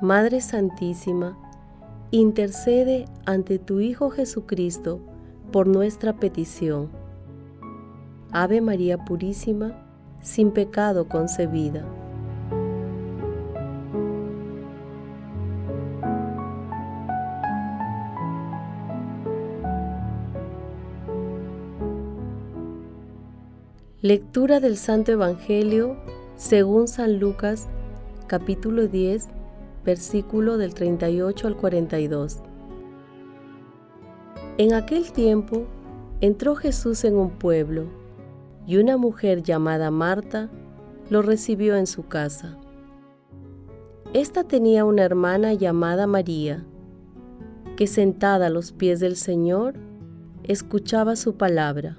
Madre Santísima, intercede ante tu Hijo Jesucristo por nuestra petición. Ave María Purísima, sin pecado concebida. Lectura del Santo Evangelio según San Lucas, capítulo 10, versículo del 38 al 42. En aquel tiempo entró Jesús en un pueblo y una mujer llamada Marta lo recibió en su casa. Esta tenía una hermana llamada María, que sentada a los pies del Señor escuchaba su palabra.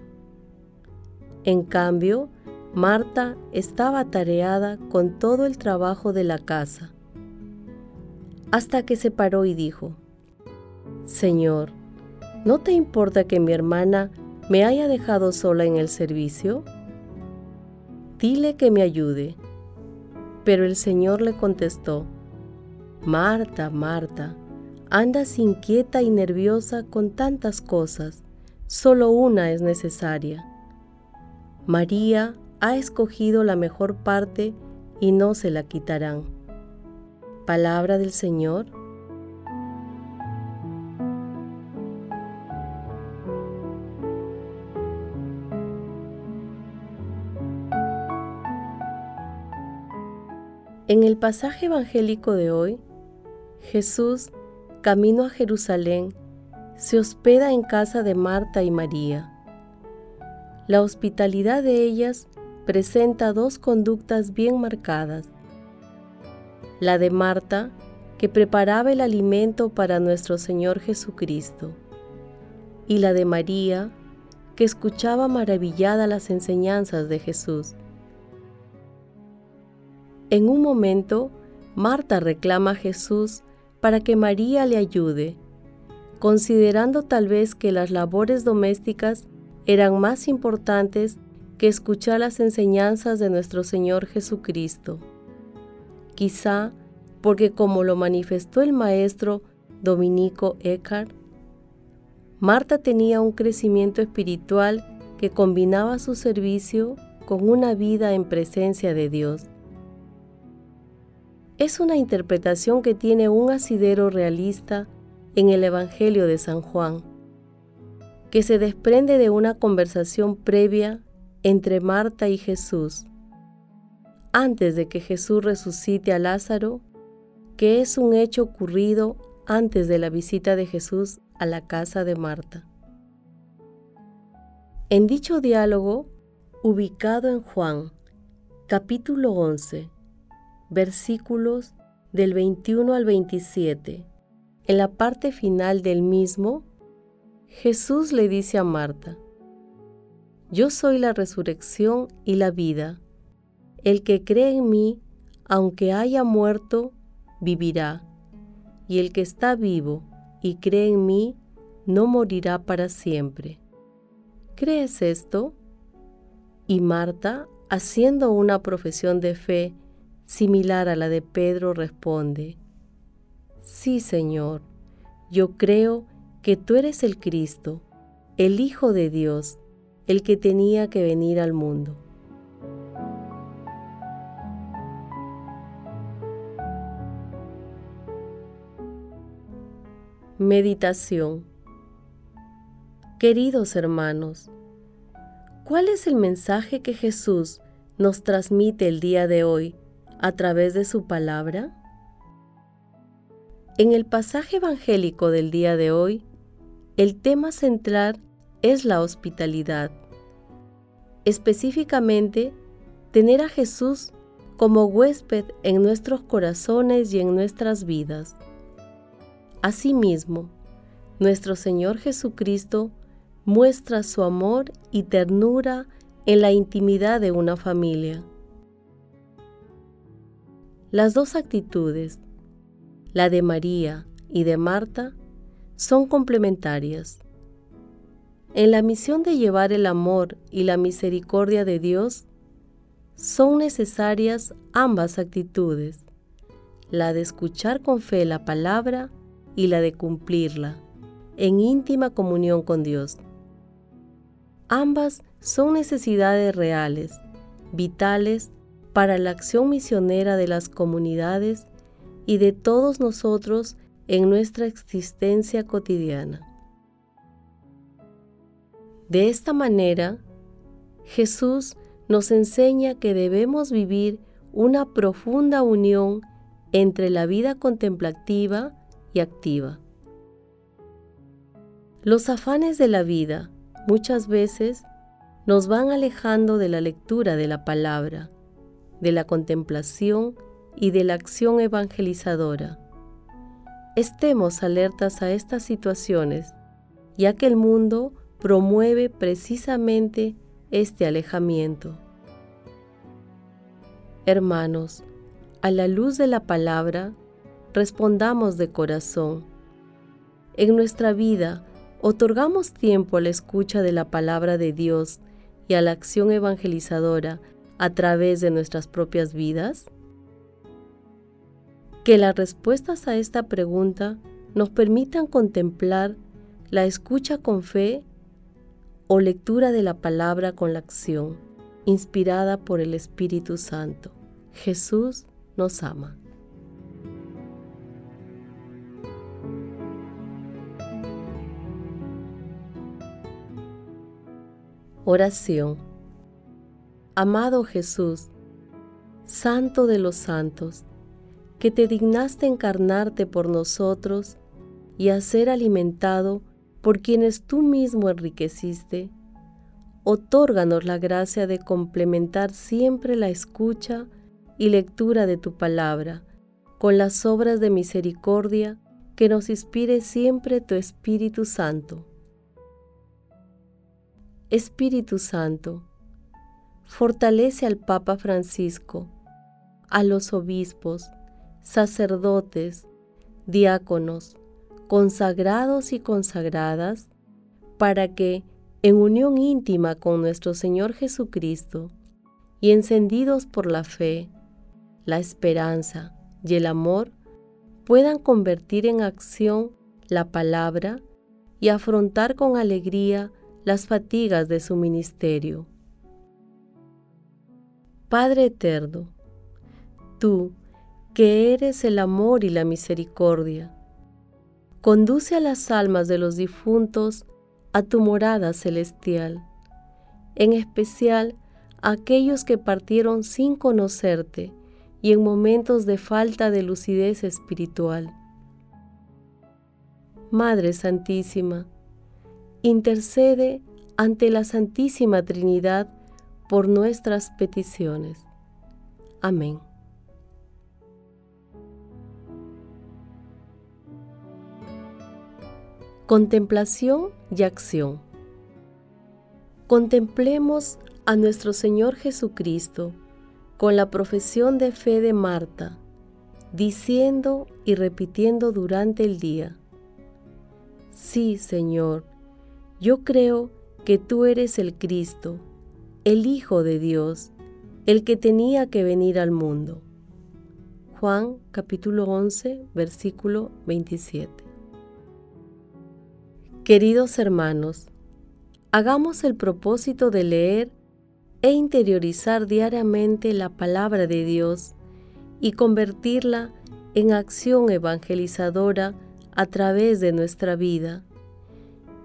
En cambio, Marta estaba atareada con todo el trabajo de la casa hasta que se paró y dijo, Señor, ¿no te importa que mi hermana me haya dejado sola en el servicio? Dile que me ayude. Pero el Señor le contestó, Marta, Marta, andas inquieta y nerviosa con tantas cosas, solo una es necesaria. María ha escogido la mejor parte y no se la quitarán. Palabra del Señor. En el pasaje evangélico de hoy, Jesús, camino a Jerusalén, se hospeda en casa de Marta y María. La hospitalidad de ellas presenta dos conductas bien marcadas la de Marta, que preparaba el alimento para nuestro Señor Jesucristo, y la de María, que escuchaba maravillada las enseñanzas de Jesús. En un momento, Marta reclama a Jesús para que María le ayude, considerando tal vez que las labores domésticas eran más importantes que escuchar las enseñanzas de nuestro Señor Jesucristo quizá porque como lo manifestó el maestro Dominico Eckhart, Marta tenía un crecimiento espiritual que combinaba su servicio con una vida en presencia de Dios. Es una interpretación que tiene un asidero realista en el Evangelio de San Juan, que se desprende de una conversación previa entre Marta y Jesús antes de que Jesús resucite a Lázaro, que es un hecho ocurrido antes de la visita de Jesús a la casa de Marta. En dicho diálogo, ubicado en Juan, capítulo 11, versículos del 21 al 27, en la parte final del mismo, Jesús le dice a Marta, Yo soy la resurrección y la vida. El que cree en mí, aunque haya muerto, vivirá. Y el que está vivo y cree en mí, no morirá para siempre. ¿Crees esto? Y Marta, haciendo una profesión de fe similar a la de Pedro, responde, Sí, Señor, yo creo que tú eres el Cristo, el Hijo de Dios, el que tenía que venir al mundo. Meditación Queridos hermanos, ¿cuál es el mensaje que Jesús nos transmite el día de hoy a través de su palabra? En el pasaje evangélico del día de hoy, el tema central es la hospitalidad. Específicamente, tener a Jesús como huésped en nuestros corazones y en nuestras vidas. Asimismo, nuestro Señor Jesucristo muestra su amor y ternura en la intimidad de una familia. Las dos actitudes, la de María y de Marta, son complementarias. En la misión de llevar el amor y la misericordia de Dios, son necesarias ambas actitudes, la de escuchar con fe la palabra y la de cumplirla, en íntima comunión con Dios. Ambas son necesidades reales, vitales para la acción misionera de las comunidades y de todos nosotros en nuestra existencia cotidiana. De esta manera, Jesús nos enseña que debemos vivir una profunda unión entre la vida contemplativa y activa. Los afanes de la vida muchas veces nos van alejando de la lectura de la palabra, de la contemplación y de la acción evangelizadora. Estemos alertas a estas situaciones, ya que el mundo promueve precisamente este alejamiento. Hermanos, a la luz de la palabra, respondamos de corazón. En nuestra vida, ¿otorgamos tiempo a la escucha de la palabra de Dios y a la acción evangelizadora a través de nuestras propias vidas? Que las respuestas a esta pregunta nos permitan contemplar la escucha con fe o lectura de la palabra con la acción, inspirada por el Espíritu Santo. Jesús nos ama. Oración. Amado Jesús, Santo de los santos, que te dignaste encarnarte por nosotros y a ser alimentado por quienes tú mismo enriqueciste, otórganos la gracia de complementar siempre la escucha y lectura de tu palabra con las obras de misericordia que nos inspire siempre tu Espíritu Santo. Espíritu Santo, fortalece al Papa Francisco, a los obispos, sacerdotes, diáconos, consagrados y consagradas, para que, en unión íntima con nuestro Señor Jesucristo, y encendidos por la fe, la esperanza y el amor, puedan convertir en acción la palabra y afrontar con alegría las fatigas de su ministerio. Padre eterno, tú, que eres el amor y la misericordia, conduce a las almas de los difuntos a tu morada celestial, en especial a aquellos que partieron sin conocerte y en momentos de falta de lucidez espiritual. Madre Santísima, intercede ante la Santísima Trinidad por nuestras peticiones. Amén. Contemplación y acción. Contemplemos a nuestro Señor Jesucristo con la profesión de fe de Marta, diciendo y repitiendo durante el día, Sí, Señor, yo creo que tú eres el Cristo, el Hijo de Dios, el que tenía que venir al mundo. Juan capítulo 11, versículo 27. Queridos hermanos, hagamos el propósito de leer e interiorizar diariamente la palabra de Dios y convertirla en acción evangelizadora a través de nuestra vida,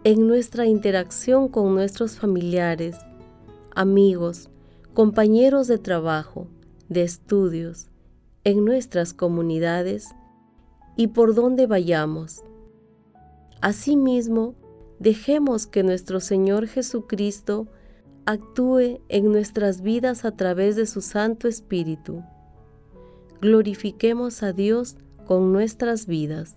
en nuestra interacción con nuestros familiares, amigos, compañeros de trabajo, de estudios, en nuestras comunidades y por donde vayamos Asimismo, dejemos que nuestro Señor Jesucristo actúe en nuestras vidas a través de su Santo Espíritu glorifiquemos a Dios con nuestras vidas.